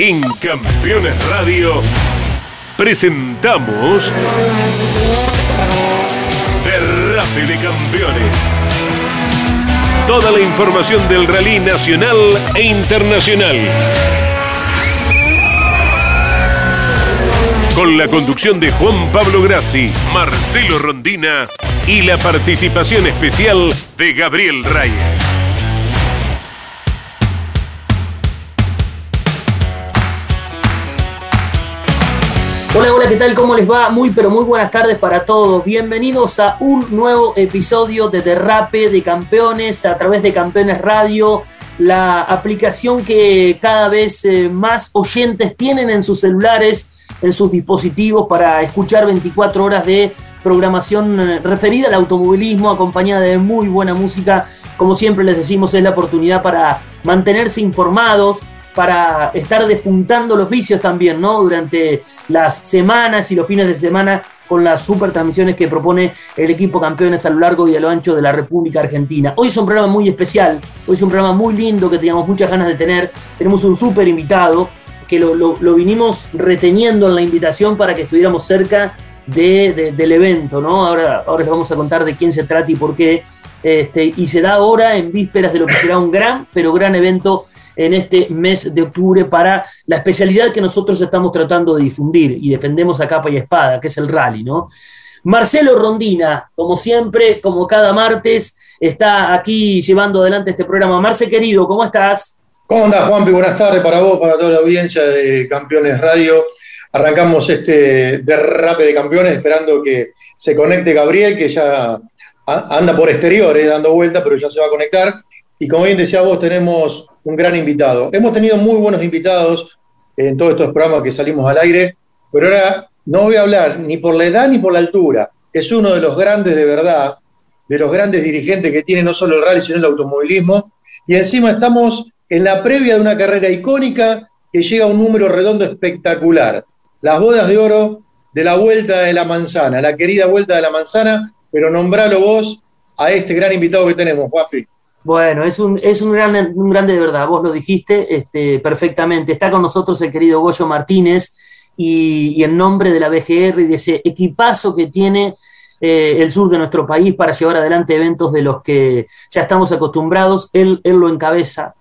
En Campeones Radio presentamos Derrape de Campeones. Toda la información del rally nacional e internacional. Con la conducción de Juan Pablo Grassi, Marcelo Rondina y la participación especial de Gabriel Reyes. ¿Qué tal? ¿Cómo les va? Muy, pero muy buenas tardes para todos. Bienvenidos a un nuevo episodio de Derrape de Campeones a través de Campeones Radio, la aplicación que cada vez eh, más oyentes tienen en sus celulares, en sus dispositivos para escuchar 24 horas de programación eh, referida al automovilismo, acompañada de muy buena música. Como siempre les decimos, es la oportunidad para mantenerse informados, para estar despuntando los vicios también, ¿no? Durante las semanas y los fines de semana con las super transmisiones que propone el equipo campeones a lo largo y a lo ancho de la República Argentina. Hoy es un programa muy especial, hoy es un programa muy lindo que teníamos muchas ganas de tener. Tenemos un súper invitado que lo, vinimos reteniendo en la invitación para que estuviéramos cerca del evento, ¿no? Ahora, ahora les vamos a contar de quién se trata y por qué. Este, y se da ahora en vísperas de lo que será un gran, pero gran evento en este mes de octubre para la especialidad que nosotros estamos tratando de difundir y defendemos a capa y espada, que es el rally, ¿no? Marcelo Rondina, como siempre, como cada martes, está aquí llevando adelante este programa. Marce, querido, ¿cómo estás? ¿Cómo andás, Juanpi? Buenas tardes para vos, para toda la audiencia de Campeones Radio. Arrancamos este derrape de campeones esperando que se conecte Gabriel, que ya anda por exteriores dando vuelta, pero ya se va a conectar. Y como bien decía vos, tenemos un gran invitado. Hemos tenido muy buenos invitados en todos estos programas que salimos al aire, pero ahora no voy a hablar ni por la edad ni por la altura. Es uno de los grandes de verdad, de los grandes dirigentes que tiene no solo el rally, sino el automovilismo. Y encima estamos en la previa de una carrera icónica que llega a un número redondo espectacular. Las bodas de oro de la Vuelta de la Manzana, la querida Vuelta de la Manzana, pero nombralo vos a este gran invitado que tenemos, Juanpi. Bueno, es un, es un, gran, un grande de verdad, vos lo dijiste este, perfectamente. Está con nosotros el querido Goyo Martínez y, en nombre de la BGR y de ese equipazo que tiene eh, el sur de nuestro país para llevar adelante eventos de los que ya estamos acostumbrados, él, él lo encabeza.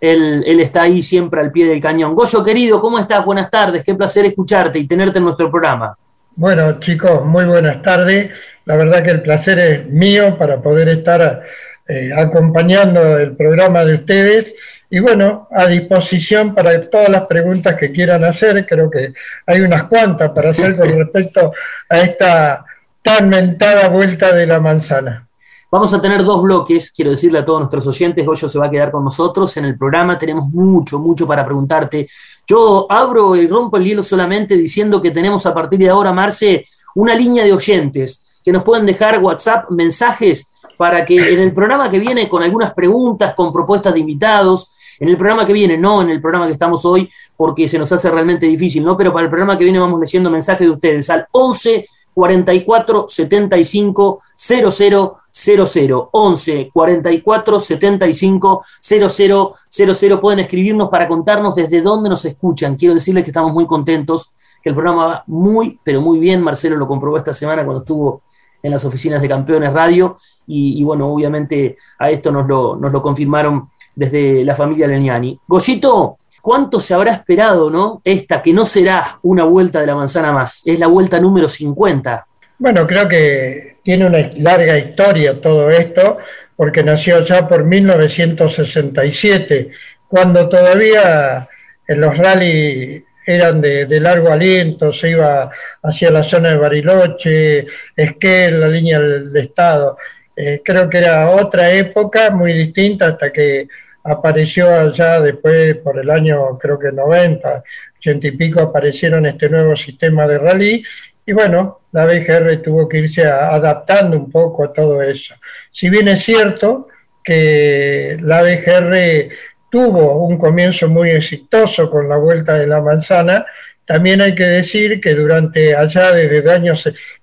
Él, él, está ahí siempre al pie del cañón. Goyo, querido, ¿cómo estás? Buenas tardes, qué placer escucharte y tenerte en nuestro programa. Bueno, chicos, muy buenas tardes. La verdad que el placer es mío para poder estar eh, acompañando el programa de ustedes. Y bueno, a disposición para todas las preguntas que quieran hacer. Creo que hay unas cuantas para hacer con respecto a esta tan mentada vuelta de la manzana. Vamos a tener dos bloques, quiero decirle a todos nuestros oyentes, Goyo se va a quedar con nosotros en el programa, tenemos mucho, mucho para preguntarte. Yo abro y rompo el hielo solamente diciendo que tenemos a partir de ahora, Marce, una línea de oyentes que nos pueden dejar WhatsApp, mensajes para que en el programa que viene, con algunas preguntas, con propuestas de invitados, en el programa que viene, no en el programa que estamos hoy, porque se nos hace realmente difícil, ¿no? Pero para el programa que viene vamos leyendo mensajes de ustedes al 11 44 75 00 00 11 44 75 00 00 pueden escribirnos para contarnos desde dónde nos escuchan. Quiero decirles que estamos muy contentos, que el programa va muy, pero muy bien. Marcelo lo comprobó esta semana cuando estuvo en las oficinas de Campeones Radio y, bueno, obviamente a esto nos lo, nos lo confirmaron desde la familia Leniani. Goyito, ¿cuánto se habrá esperado, no? Esta que no será una vuelta de la manzana más, es la vuelta número 50. Bueno, creo que tiene una larga historia todo esto, porque nació ya por 1967, cuando todavía en los rally eran de, largo aliento, se iba hacia la zona de Bariloche, Esquel, la línea del, Estado. Eh, creo que era otra época muy distinta hasta que apareció allá después, por el año creo que 90, 80 y pico, aparecieron este nuevo sistema de rally y bueno, la BGR tuvo que irse adaptando un poco a todo eso. Si bien es cierto que la BGR tuvo un comienzo muy exitoso con la Vuelta de la Manzana, también hay que decir que durante allá desde el año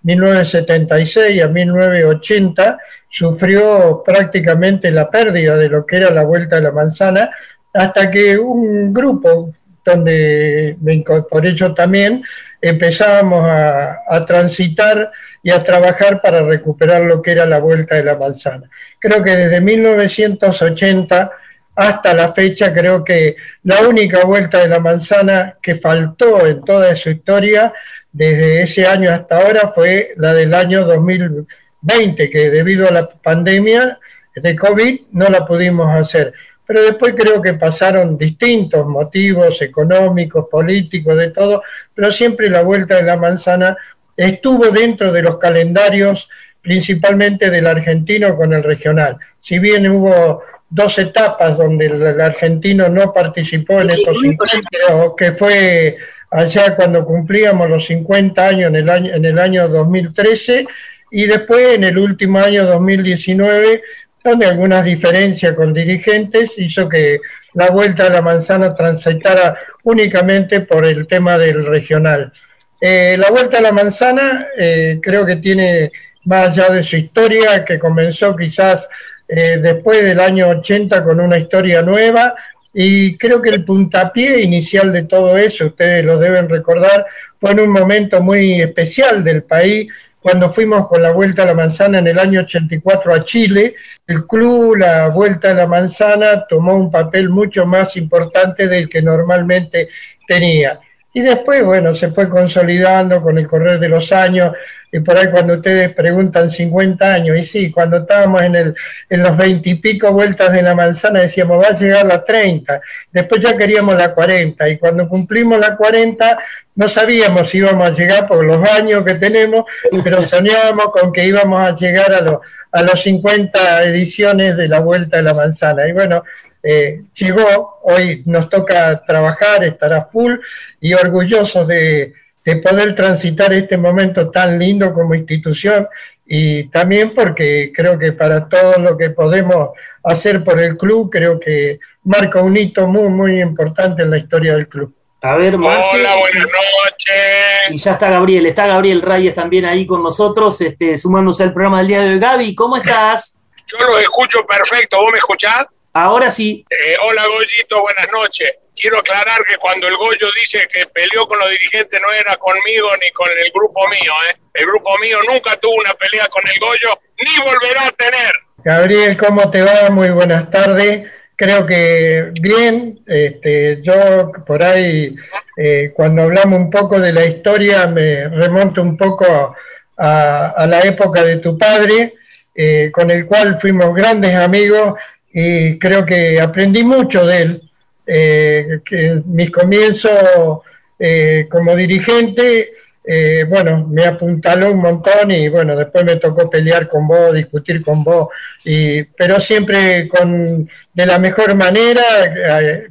1976 a 1980 sufrió prácticamente la pérdida de lo que era la Vuelta de la Manzana, hasta que un grupo donde me incorporé yo también, empezábamos a, transitar y a trabajar para recuperar lo que era la vuelta de la manzana. Creo que desde 1980 hasta la fecha, creo que la única vuelta de la manzana que faltó en toda su historia, desde ese año hasta ahora, fue la del año 2020, que debido a la pandemia de COVID no la pudimos hacer pero después creo que pasaron distintos motivos económicos, políticos, de todo, pero siempre la vuelta de la manzana estuvo dentro de los calendarios principalmente del argentino con el regional. Si bien hubo dos etapas donde el, argentino no participó en estos 50, que fue allá cuando cumplíamos los 50 años en el año, en el año 2013 y después en el último año 2019 donde algunas diferencias con dirigentes hizo que la vuelta a la manzana transitara únicamente por el tema del regional. Eh, la vuelta a la manzana eh, creo que tiene más allá de su historia, que comenzó quizás eh, después del año 80 con una historia nueva, y creo que el puntapié inicial de todo eso, ustedes lo deben recordar, fue en un momento muy especial del país, cuando fuimos con la Vuelta a la Manzana en el año 84 a Chile, el club, la Vuelta a la Manzana, tomó un papel mucho más importante del que normalmente tenía. Y después, bueno, se fue consolidando con el correr de los años, y por ahí cuando ustedes preguntan 50 años, y sí, cuando estábamos en, el, en los 20 y pico vueltas de la manzana decíamos, va a llegar la 30, después ya queríamos la 40, y cuando cumplimos la 40 no sabíamos si íbamos a llegar por los años que tenemos, pero soñábamos con que íbamos a llegar a, los a los 50 ediciones de la Vuelta de la Manzana. Y bueno, eh, llegó, hoy nos toca trabajar, estar a full y orgullosos de, poder transitar este momento tan lindo como institución y también porque creo que para todo lo que podemos hacer por el club, creo que marca un hito muy, muy importante en la historia del club. A ver, Hola, buenas noches. Y ya está Gabriel, está Gabriel Reyes también ahí con nosotros, este, sumándose al programa del día de hoy. Gaby, ¿cómo estás? Yo lo escucho perfecto, ¿vos me escuchás? Ahora sí. Eh, hola Goyito, buenas noches. Quiero aclarar que cuando el Goyo dice que peleó con los dirigentes no era conmigo ni con el grupo mío. ¿eh? El grupo mío nunca tuvo una pelea con el Goyo ni volverá a tener. Gabriel, ¿cómo te va? Muy buenas tardes. Creo que bien, este, yo por ahí eh, cuando hablamos un poco de la historia me remonto un poco a, la época de tu padre, eh, con el cual fuimos grandes amigos y creo que aprendí mucho de él. Eh, que mis comienzos eh, como dirigente, eh, bueno, me apuntaló un montón y bueno, después me tocó pelear con vos, discutir con vos, y, pero siempre con, de la mejor manera,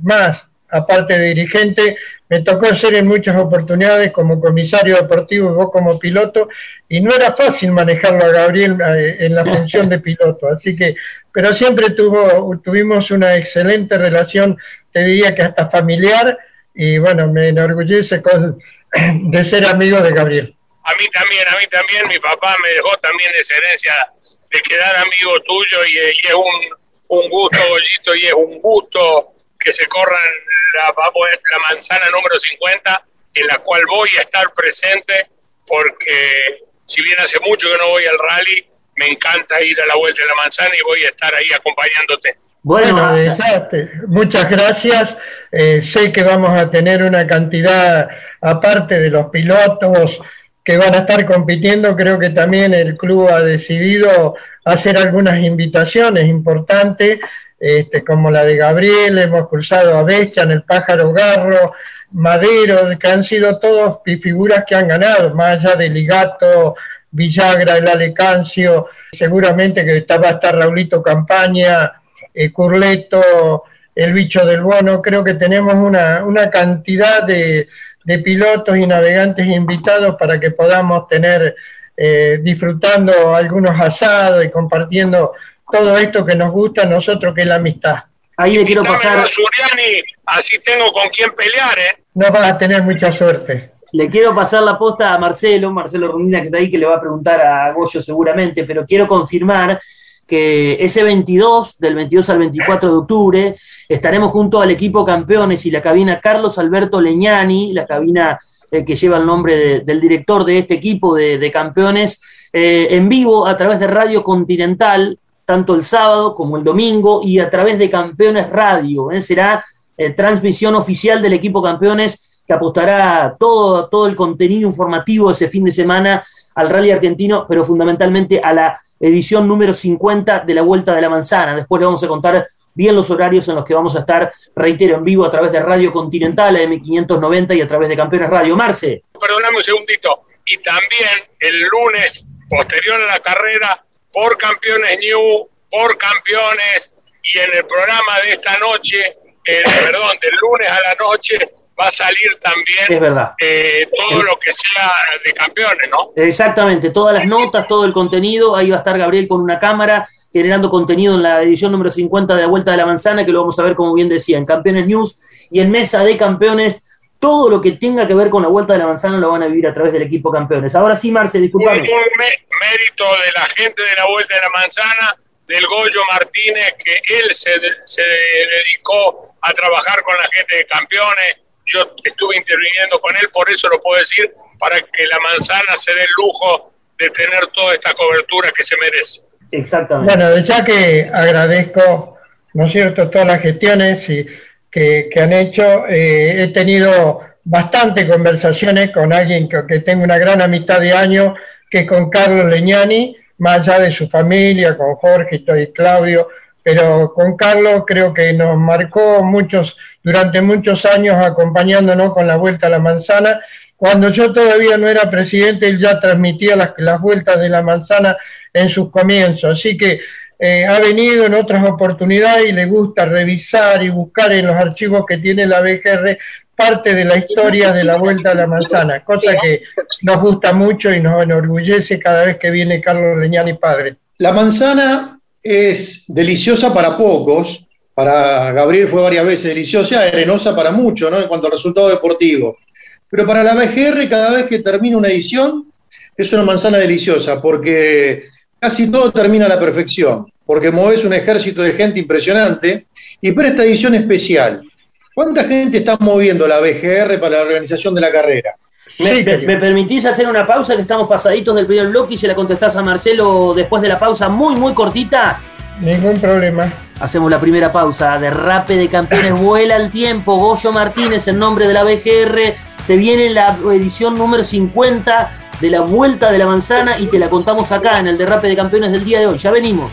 más aparte de dirigente, me tocó ser en muchas oportunidades como comisario deportivo y vos como piloto, y no era fácil manejarlo a Gabriel en la función de piloto, así que pero siempre tuvo, tuvimos una excelente relación, te diría que hasta familiar, y bueno, me enorgullece con, de ser amigo de Gabriel. A mí también, a mí también, mi papá me dejó también esa herencia de quedar amigo tuyo y, es un, un gusto, Gollito, y es un gusto que se corran la, la manzana número 50, en la cual voy a estar presente, porque si bien hace mucho que no voy al rally, me encanta ir a la vuelta de la manzana y voy a estar ahí acompañándote. Bueno, muchas gracias. Eh, sé que vamos a tener una cantidad, aparte de los pilotos que van a estar compitiendo, creo que también el club ha decidido hacer algunas invitaciones importantes, este, como la de Gabriel, hemos cruzado a Becha en el Pájaro Garro, Madero, que han sido todos figuras que han ganado, más allá de Ligato, Villagra, el Alecancio, seguramente que va a estar Raulito Campaña, eh, Curleto, el bicho del bono, creo que tenemos una, cantidad de, pilotos y navegantes invitados para que podamos tener eh, disfrutando algunos asados y compartiendo todo esto que nos gusta a nosotros, que es la amistad. Ahí le quiero pasar. así tengo con quién pelear, ¿eh? No vas a tener mucha suerte. Le quiero pasar la posta a Marcelo, Marcelo Rondina, que está ahí, que le va a preguntar a Goyo seguramente, pero quiero confirmar que ese 22, del 22 al 24 de octubre, estaremos junto al equipo campeones y la cabina Carlos Alberto Leñani, la cabina eh, que lleva el nombre del director de este equipo de, campeones, eh, en vivo a través de Radio Continental, tanto el sábado como el domingo, y a través de Campeones Radio. ¿eh? Será transmisión oficial del equipo campeones que apostará todo, todo el contenido informativo ese fin de semana al rally argentino, pero fundamentalmente a la edición número 50 de la Vuelta de la Manzana. Después le vamos a contar bien los horarios en los que vamos a estar, reitero, en vivo a través de Radio Continental, M590 y a través de Campeones Radio. Marce. Perdóname un segundito. Y también el lunes, posterior a la carrera, por Campeones New, por Campeones, y en el programa de esta noche, perdón, del lunes a la noche, va a salir también es verdad. Eh, todo lo que sea de campeones, ¿no? Exactamente, todas las notas, todo el contenido, ahí va a estar Gabriel con una cámara generando contenido en la edición número 50 de la Vuelta de la Manzana, que lo vamos a ver, como bien decía, en Campeones News y en Mesa de Campeones. Todo lo que tenga que ver con la Vuelta de la Manzana lo van a vivir a través del equipo Campeones. Ahora sí, Marce, disculpame. Un, mérito de la gente de la Vuelta de la Manzana, del Goyo Martínez, que él se, se dedicó a trabajar con la gente de Campeones, yo estuve interviniendo con él, por eso lo puedo decir, para que la manzana se dé el lujo de tener toda esta cobertura que se merece. Exactamente. Bueno, ya que agradezco, ¿no es cierto?, todas las gestiones y, que, han hecho, eh, he tenido bastante conversaciones con alguien que, que tengo una gran amistad de años, que con Carlos Leñani, más allá de su familia, con Jorge y Claudio, pero con Carlos creo que nos marcó muchos, durante muchos años acompañándonos con la Vuelta a la Manzana. Cuando yo todavía no era presidente, él ya transmitía las, las vueltas de la manzana en sus comienzos. Así que eh, ha venido en otras oportunidades y le gusta revisar y buscar en los archivos que tiene la BGR parte de la historia de la Vuelta a la Manzana, cosa que nos gusta mucho y nos enorgullece cada vez que viene Carlos Leñani padre. La manzana es deliciosa para pocos, para Gabriel fue varias veces deliciosa, arenosa para muchos, ¿no? En cuanto al resultado deportivo. Pero para la BGR, cada vez que termina una edición, es una manzana deliciosa, porque casi todo termina a la perfección, porque mueves un ejército de gente impresionante, y para esta edición especial, ¿cuánta gente está moviendo la BGR para la organización de la carrera? ¿Me, permitís hacer una pausa? Que estamos pasaditos del primer bloque y se la contestás a Marcelo después de la pausa muy, muy cortita. Ningún problema. Hacemos la primera pausa. Derrape de campeones, vuela el tiempo. Goyo Martínez en nombre de la BGR. Se viene la edición número 50 de la Vuelta de la Manzana y te la contamos acá en el Derrape de Campeones del día de hoy. Ya venimos.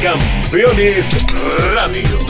Campeones Radio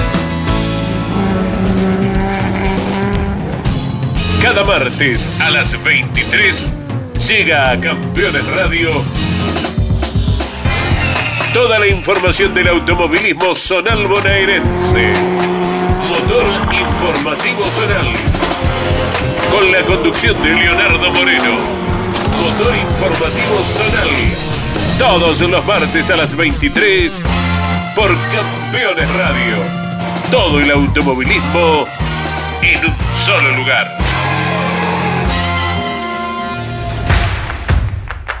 Cada martes a las 23 llega a Campeones Radio toda la información del automovilismo zonal bonaerense. Motor informativo zonal. Con la conducción de Leonardo Moreno. Motor informativo zonal. Todos los martes a las 23 por Campeones Radio. Todo el automovilismo en un solo lugar.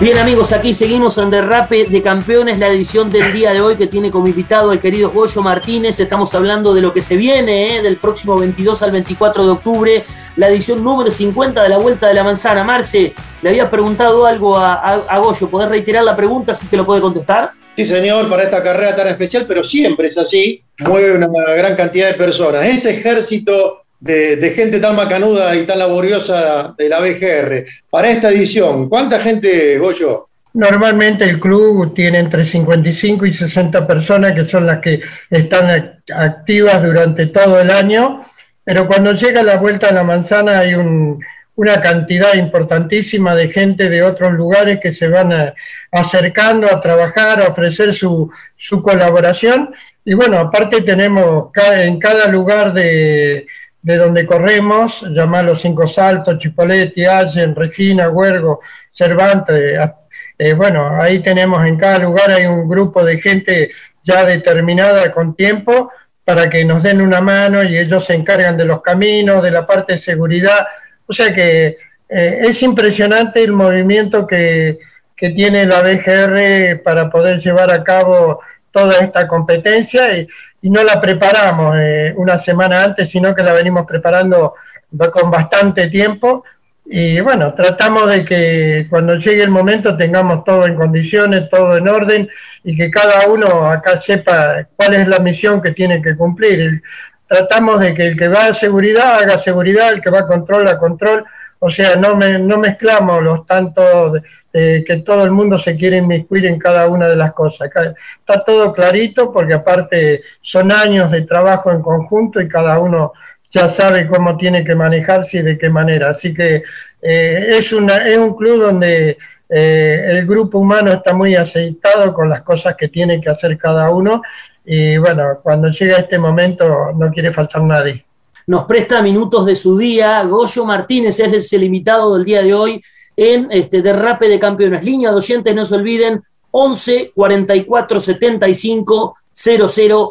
Bien amigos, aquí seguimos en Derrape de Campeones, la edición del día de hoy que tiene como invitado al querido Goyo Martínez. Estamos hablando de lo que se viene, ¿eh? del próximo 22 al 24 de octubre, la edición número 50 de la Vuelta de la Manzana. Marce, le había preguntado algo a, a, Goyo, ¿podés reiterar la pregunta si te lo puede contestar? Sí, señor, para esta carrera tan especial, pero siempre es así, mueve una gran cantidad de personas. Ese ejército de, gente tan macanuda y tan laboriosa de la BGR, para esta edición, ¿cuánta gente, Goyo? Normalmente el club tiene entre 55 y 60 personas que son las que están activas durante todo el año, pero cuando llega la vuelta a la manzana hay una cantidad importantísima de gente de otros lugares que se van acercando a trabajar, a ofrecer su, su colaboración. Y bueno, aparte tenemos en cada lugar de, de donde corremos, llamarlo Cinco Saltos, Chipoletti, Allen, Regina, Huergo, Cervantes, eh, bueno, ahí tenemos en cada lugar hay un grupo de gente ya determinada con tiempo para que nos den una mano y ellos se encargan de los caminos, de la parte de seguridad. O sea que eh, es impresionante el movimiento que, que, tiene la BGR para poder llevar a cabo toda esta competencia y, no la preparamos eh, una semana antes, sino que la venimos preparando con bastante tiempo y bueno, tratamos de que cuando llegue el momento tengamos todo en condiciones, todo en orden y que cada uno acá sepa cuál es la misión que tiene que cumplir. tratamos de que el que va a seguridad haga seguridad, el que va a control a control, o sea, no, me, no mezclamos los tantos que todo el mundo se quiere inmiscuir en cada una de las cosas. Está todo clarito porque aparte son años de trabajo en conjunto y cada uno ya sabe cómo tiene que manejarse y de qué manera. Así que eh, es, una, es un club donde eh, el grupo humano está muy aceitado con las cosas que tiene que hacer cada uno y bueno, cuando llega este momento no quiere faltar nadie. Nos presta minutos de su día. Goyo Martínez es el invitado del día de hoy en este Derrape de Campeones. Línea de oyentes, no se olviden, 11 44 75 0000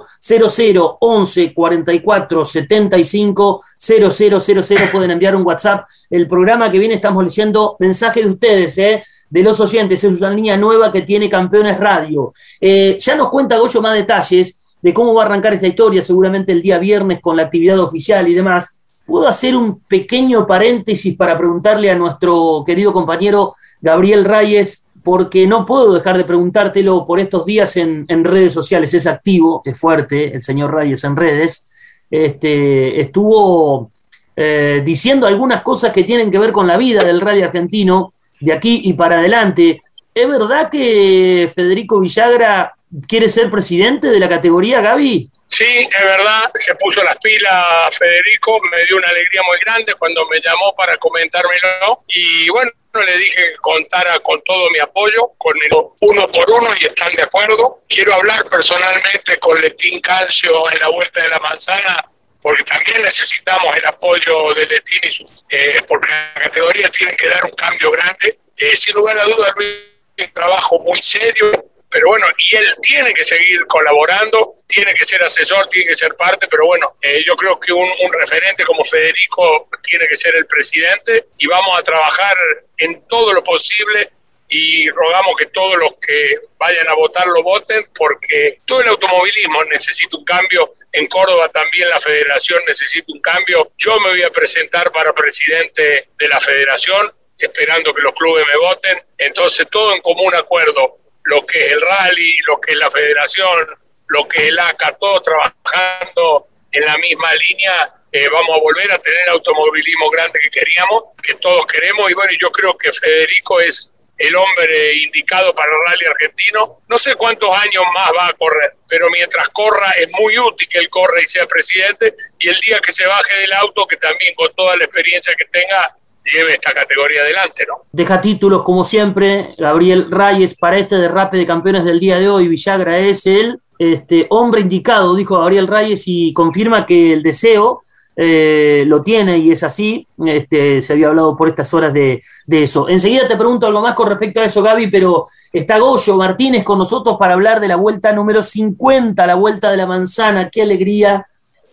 11 44 75 0000 pueden enviar un WhatsApp. El programa que viene estamos leyendo mensajes de ustedes, ¿eh? de los oyentes. Es una línea nueva que tiene Campeones Radio. Eh, ya nos cuenta Goyo más detalles de cómo va a arrancar esta historia, seguramente el día viernes con la actividad oficial y demás. ¿Puedo hacer un pequeño paréntesis para preguntarle a nuestro querido compañero Gabriel Reyes porque no puedo dejar de preguntártelo por estos días en, redes sociales. Es activo, es fuerte el señor Reyes en redes. Este, estuvo eh, diciendo algunas cosas que tienen que ver con la vida del rally argentino de aquí y para adelante. ¿Es verdad que Federico Villagra quiere ser presidente de la categoría, Gaby? Sí, es verdad, se puso las pilas Federico, me dio una alegría muy grande cuando me llamó para comentármelo y bueno, le dije que contara con todo mi apoyo, con el uno por uno y están de acuerdo. Quiero hablar personalmente con Letín Calcio en la Vuelta de la Manzana porque también necesitamos el apoyo de Letín y su, eh, porque la categoría tiene que dar un cambio grande. Eh, sin lugar a dudas, un trabajo muy serio, pero bueno, y él tiene que seguir colaborando, tiene que ser asesor, tiene que ser parte, pero bueno, eh, yo creo que un, referente como Federico tiene que ser el presidente y vamos a trabajar en todo lo posible y rogamos que todos los que vayan a votar lo voten porque todo el automovilismo necesita un cambio, en Córdoba también la federación necesita un cambio, yo me voy a presentar para presidente de la federación esperando que los clubes me voten, entonces todo en común acuerdo, lo que es el rally, lo que es la federación, lo que es el ACA, todos trabajando en la misma línea, eh, vamos a volver a tener el automovilismo grande que queríamos, que todos queremos, y bueno, yo creo que Federico es el hombre indicado para el rally argentino. No sé cuántos años más va a correr, pero mientras corra es muy útil que él corra y sea presidente, y el día que se baje del auto, que también con toda la experiencia que tenga, lleve esta categoría adelante, ¿no? Deja títulos, como siempre, Gabriel Reyes para este derrape de campeones del día de hoy. Villagra es el este, hombre indicado, dijo Gabriel Reyes, y confirma que el deseo eh, lo tiene y es así. Este, se había hablado por estas horas de, de, eso. Enseguida te pregunto algo más con respecto a eso, Gaby, pero está Goyo Martínez con nosotros para hablar de la vuelta número 50, la vuelta de la manzana. Qué alegría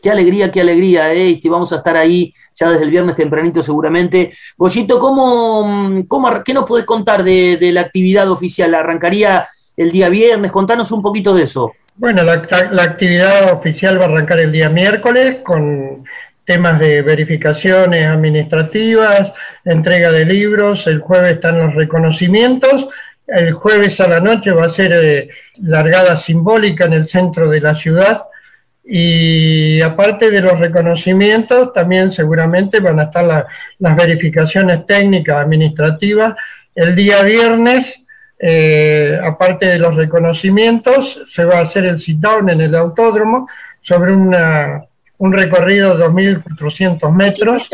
Qué alegría, qué alegría, ¿eh? Y vamos a estar ahí ya desde el viernes tempranito seguramente. Goyito, ¿cómo, cómo, ¿qué nos podés contar de, la actividad oficial? ¿Arrancaría el día viernes? Contanos un poquito de eso. Bueno, la, actividad oficial va a arrancar el día miércoles con temas de verificaciones administrativas, entrega de libros, el jueves están los reconocimientos, El jueves a la noche va a ser eh, largada simbólica en el centro de la ciudad y aparte de los reconocimientos, también seguramente van a estar las verificaciones técnicas, administrativas. El día viernes, eh, aparte de los reconocimientos, se va a hacer el sit-down en el autódromo sobre una, un recorrido de 2.400 metros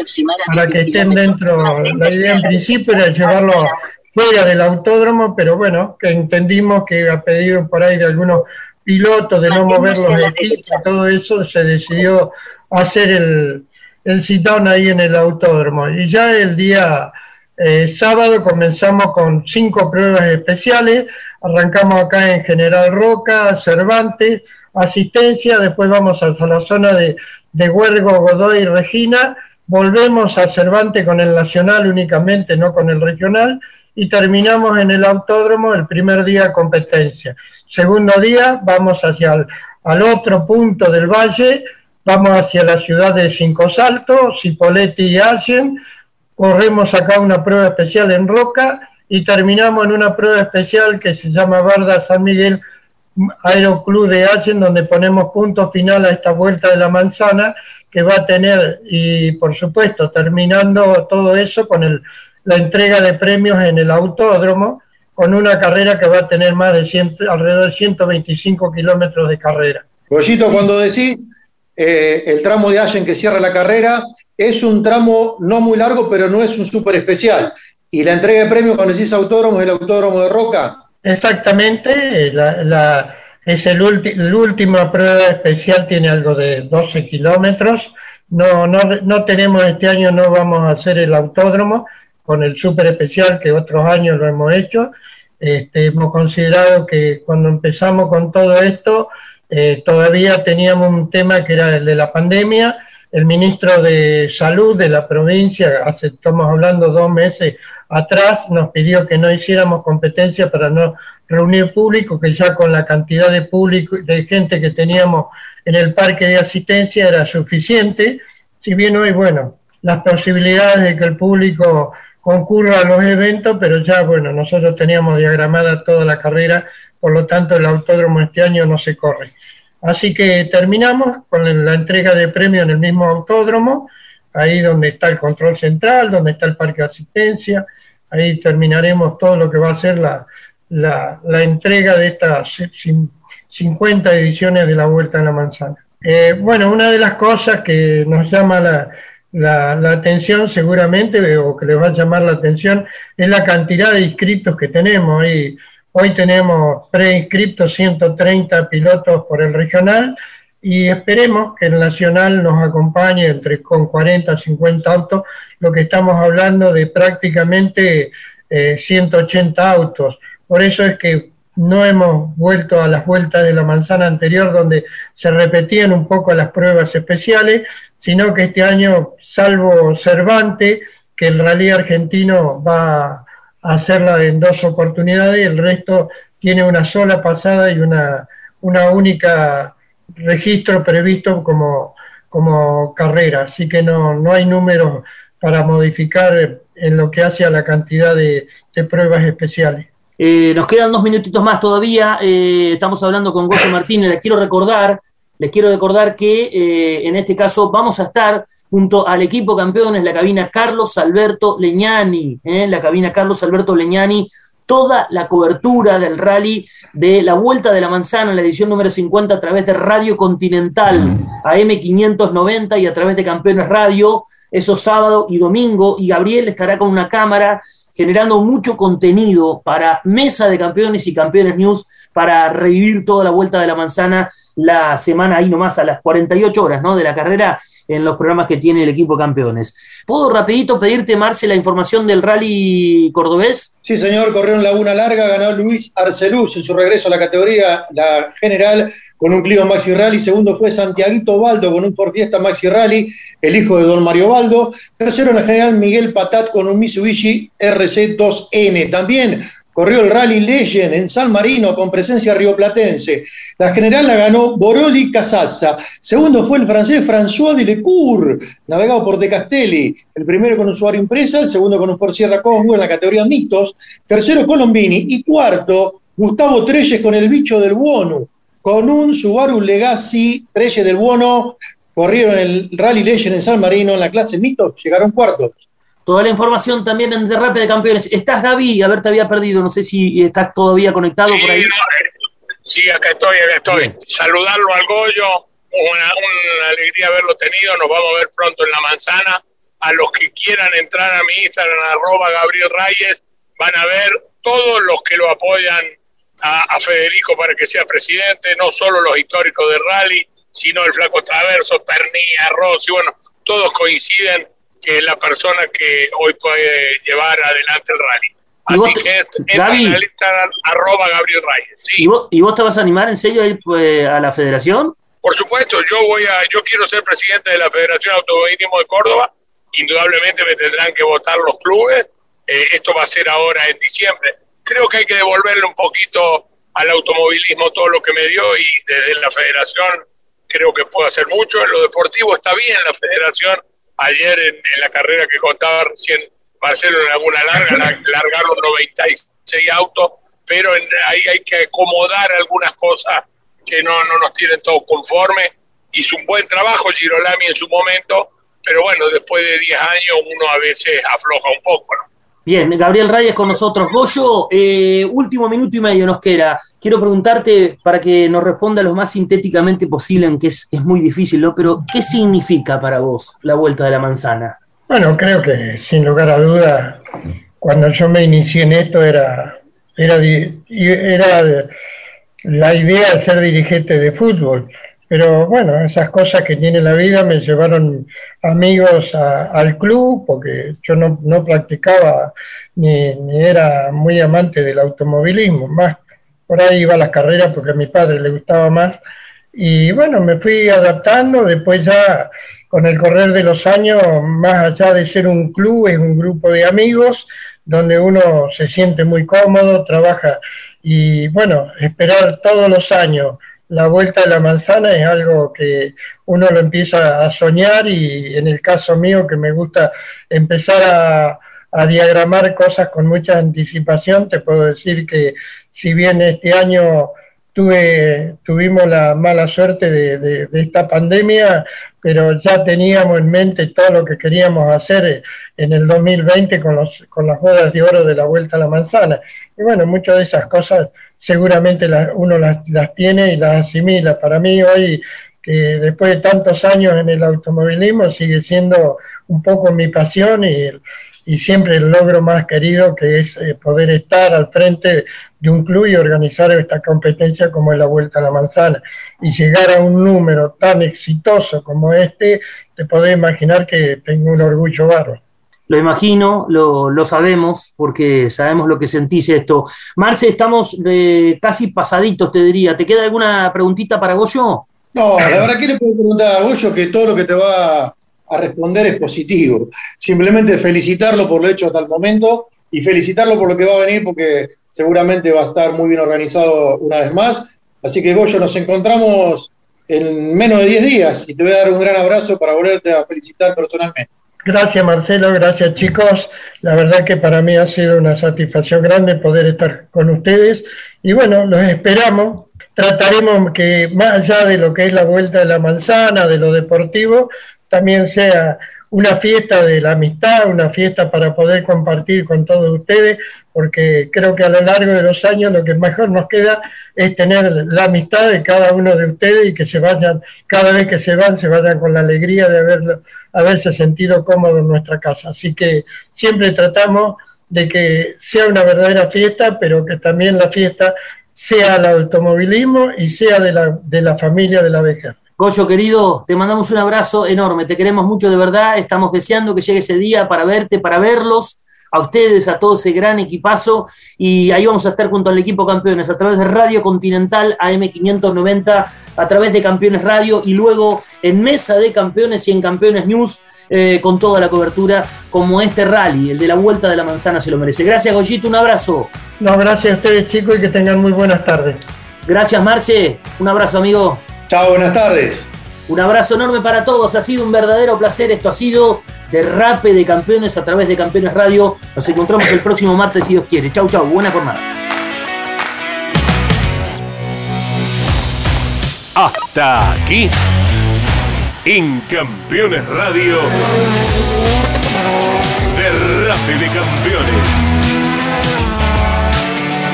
para que estén dentro. La idea en principio era llevarlo fuera del autódromo, pero bueno, que entendimos que ha pedido por ahí de algunos pilotos de no mover los equipos, todo eso, se decidió hacer el, el citón ahí en el autódromo. Y ya el día eh, sábado comenzamos con cinco pruebas especiales, arrancamos acá en General Roca, Cervantes, asistencia, después vamos hasta la zona de, de Huergo, Godoy y Regina, volvemos a Cervantes con el nacional únicamente, no con el regional, y terminamos en el autódromo el primer día competencia. Segundo día vamos hacia el al otro punto del valle, vamos hacia la ciudad de Cinco Saltos, Cipolletti y Allen, corremos acá una prueba especial en Roca y terminamos en una prueba especial que se llama Barda San Miguel Aeroclub de Allen, donde ponemos punto final a esta vuelta de la manzana que va a tener, y por supuesto, terminando todo eso con el la entrega de premios en el autódromo con una carrera que va a tener más de 100, alrededor de 125 kilómetros de carrera. Goyito, cuando decís eh, el tramo de Allen que cierra la carrera, es un tramo no muy largo, pero no es un súper especial. Y la entrega de premios, cuando decís autódromo, es el autódromo de Roca. Exactamente, la, es el, el última prueba especial, tiene algo de 12 kilómetros. No, no, no tenemos este año, no vamos a hacer el autódromo, con el súper especial que otros años lo hemos hecho. Este, hemos considerado que cuando empezamos con todo esto, eh, todavía teníamos un tema que era el de la pandemia. El ministro de Salud de la provincia, hace, estamos hablando dos meses atrás, nos pidió que no hiciéramos competencia para no reunir público, que ya con la cantidad de público, de gente que teníamos en el parque de asistencia era suficiente. Si bien hoy, bueno, las posibilidades de que el público concurra a los eventos, pero ya, bueno, nosotros teníamos diagramada toda la carrera, por lo tanto el autódromo este año no se corre. Así que terminamos con la entrega de premios en el mismo autódromo, ahí donde está el control central, donde está el parque de asistencia, ahí terminaremos todo lo que va a ser la, la, entrega de estas 50 ediciones de la Vuelta a la Manzana. Eh, bueno, una de las cosas que nos llama la, la, atención seguramente, o que les va a llamar la atención, es la cantidad de inscriptos que tenemos. Hoy, hoy tenemos preinscriptos 130 pilotos por el regional y esperemos que el nacional nos acompañe entre con 40 50 autos, lo que estamos hablando de prácticamente 180 eh, autos. Por eso es que no hemos vuelto a las vueltas de la manzana anterior donde se repetían un poco las pruebas especiales, sino que este año, salvo Cervantes, que el rally argentino va a hacerla en dos oportunidades, el resto tiene una sola pasada y una, una única registro previsto como, como carrera, así que no, no hay números para modificar en lo que hace a la cantidad de, pruebas especiales. Eh, nos quedan dos minutitos más todavía. Eh, estamos hablando con Goyo Martínez. Les quiero recordar les quiero recordar que eh, en este caso vamos a estar junto al equipo campeones, la cabina Carlos Alberto Leñani, ¿eh? la cabina Carlos Alberto Leñani, toda la cobertura del rally de la Vuelta de la Manzana, la edición número 50 a través de Radio Continental, AM590 y a través de Campeones Radio, eso sábado y domingo, y Gabriel estará con una cámara generando mucho contenido para Mesa de Campeones y Campeones News para revivir toda la vuelta de la manzana la semana ahí nomás a las 48 horas ¿no? de la carrera en los programas que tiene el equipo campeones. ¿Puedo rapidito pedirte, Marce, la información del rally cordobés? Sí, señor, corrió en Laguna Larga, ganó Luis Arceluz en su regreso a la categoría la general con un Clio Maxi Rally, segundo fue Santiaguito Baldo con un Ford Fiesta Maxi Rally, el hijo de don Mario Baldo, tercero en la general Miguel Patat con un Mitsubishi RC2N, también corrió el Rally Legend en San Marino con presencia rioplatense. La general la ganó Boroli Casazza. Segundo fue el francés François Delecourt, navegado por De Castelli. El primero con usuario impresa, el segundo con un Ford Sierra Cosmo en la categoría mixtos. Tercero Colombini. Y cuarto, Gustavo Treyes con el bicho del Buono. Con un Subaru Legacy Treyes del Buono. Corrieron el Rally Legend en San Marino en la clase mixtos. Llegaron cuartos. Toda la información también en Derrape de Campeones. ¿Estás, Gaby? A ver, te había perdido. No sé si estás todavía conectado por ahí. Eh, sí, acá estoy, acá estoy. Saludarlo al Goyo. Una, alegría haberlo tenido. Nos vamos a ver pronto en la manzana. A los que quieran entrar a mi Instagram, arroba Gabriel Reyes, van a ver todos los que lo apoyan a, Federico para que sea presidente, no solo los históricos de rally, sino el Flaco Traverso, Pernilla, Rossi, bueno, todos coinciden que es la persona que hoy puede llevar adelante el rally. Así que entra en el Instagram, arroba Gabriel Reyes. ¿Y, vos, ¿Y, vos, te vas a animar en serio a ir pues, a la federación? Por supuesto, yo voy a, yo quiero ser presidente de la Federación de Automovilismo de Córdoba. Indudablemente me tendrán que votar los clubes. Eh, esto va a ser ahora en diciembre. Creo que hay que devolverle un poquito al automovilismo todo lo que me dio y desde la federación creo que puedo hacer mucho. En lo deportivo está bien la federación ayer en, la carrera que contaba recién Marcelo en alguna larga, largaron 96 autos, pero ahí hay que acomodar algunas cosas que no, no nos tienen todos conformes. Hizo un buen trabajo Girolami en su momento, pero bueno, después de 10 años uno a veces afloja un poco, ¿no? Bien, Gabriel Reyes con nosotros. Goyo, eh, último minuto y medio nos queda. Quiero preguntarte para que nos responda lo más sintéticamente posible, aunque es, muy difícil, ¿no? Pero, ¿qué significa para vos la vuelta de la manzana? Bueno, creo que sin lugar a duda, cuando yo me inicié en esto era, era, era la idea de ser dirigente de fútbol. Pero bueno, esas cosas que tiene la vida me llevaron amigos al club, porque yo no, no practicaba ni, ni, era muy amante del automovilismo, más por ahí iba a las carreras porque a mi padre le gustaba más. Y bueno, me fui adaptando, después ya con el correr de los años, más allá de ser un club, es un grupo de amigos donde uno se siente muy cómodo, trabaja. Y bueno, esperar todos los años la vuelta de la manzana es algo que uno lo empieza a soñar y en el caso mío que me gusta empezar a, diagramar cosas con mucha anticipación, te puedo decir que si bien este año tuvimos la mala suerte de, esta pandemia, pero ya teníamos en mente todo lo que queríamos hacer en el 2020 con, los, con las bodas de oro de la Vuelta a la Manzana. Y bueno, muchas de esas cosas seguramente uno las, tiene y las asimila. Para mí hoy, que después de tantos años en el automovilismo, sigue siendo un poco mi pasión y, siempre el logro más querido que es eh, poder estar al frente de un club y organizar esta competencia como es la Vuelta a la Manzana. Y llegar a un número tan exitoso como este, te podés imaginar que tengo un orgullo bárbaro. Lo imagino, lo, sabemos, porque sabemos lo que sentís esto. Marce, estamos de casi pasaditos, te diría. ¿Te queda alguna preguntita para Goyo? No, la verdad que le puedo preguntar a Goyo que todo lo que te va a responder es positivo. Simplemente felicitarlo por lo hecho hasta el momento y felicitarlo por lo que va a venir, porque seguramente va a estar muy bien organizado una vez más. Así que Goyo, nos encontramos en menos de 10 días y te voy a dar un gran abrazo para volverte a felicitar personalmente. Gracias Marcelo, gracias chicos. La verdad que para mí ha sido una satisfacción grande poder estar con ustedes y bueno, los esperamos. Trataremos que más allá de lo que es la vuelta de la manzana, de lo deportivo, también sea una fiesta de la amistad, una fiesta para poder compartir con todos ustedes, porque creo que a lo largo de los años lo que mejor nos queda es tener la amistad de cada uno de ustedes y que se vayan, cada vez que se van, se vayan con la alegría de haberlo, haberse sentido cómodo en nuestra casa. Así que siempre tratamos de que sea una verdadera fiesta, pero que también la fiesta sea el automovilismo y sea de la, de la familia de la vejez. Goyo, querido, te mandamos un abrazo enorme, te queremos mucho de verdad, estamos deseando que llegue ese día para verte, para verlos, a ustedes, a todo ese gran equipazo, y ahí vamos a estar junto al equipo campeones a través de Radio Continental AM590, a través de Campeones Radio, y luego en Mesa de Campeones y en Campeones News eh, con toda la cobertura como este rally, el de la Vuelta de la Manzana se lo merece. Gracias Goyito, un abrazo. No, gracias a ustedes chicos y que tengan muy buenas tardes. Gracias Marce, un abrazo amigo. Chao, buenas tardes. Un abrazo enorme para todos, ha sido un verdadero placer, esto ha sido Derrape de Campeones a través de Campeones Radio. Nos encontramos el próximo martes si Dios quiere. Chau, chau, buena jornada. Hasta aquí, en Campeones Radio, Derrape de Campeones.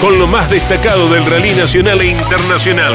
Con lo más destacado del rally nacional e internacional.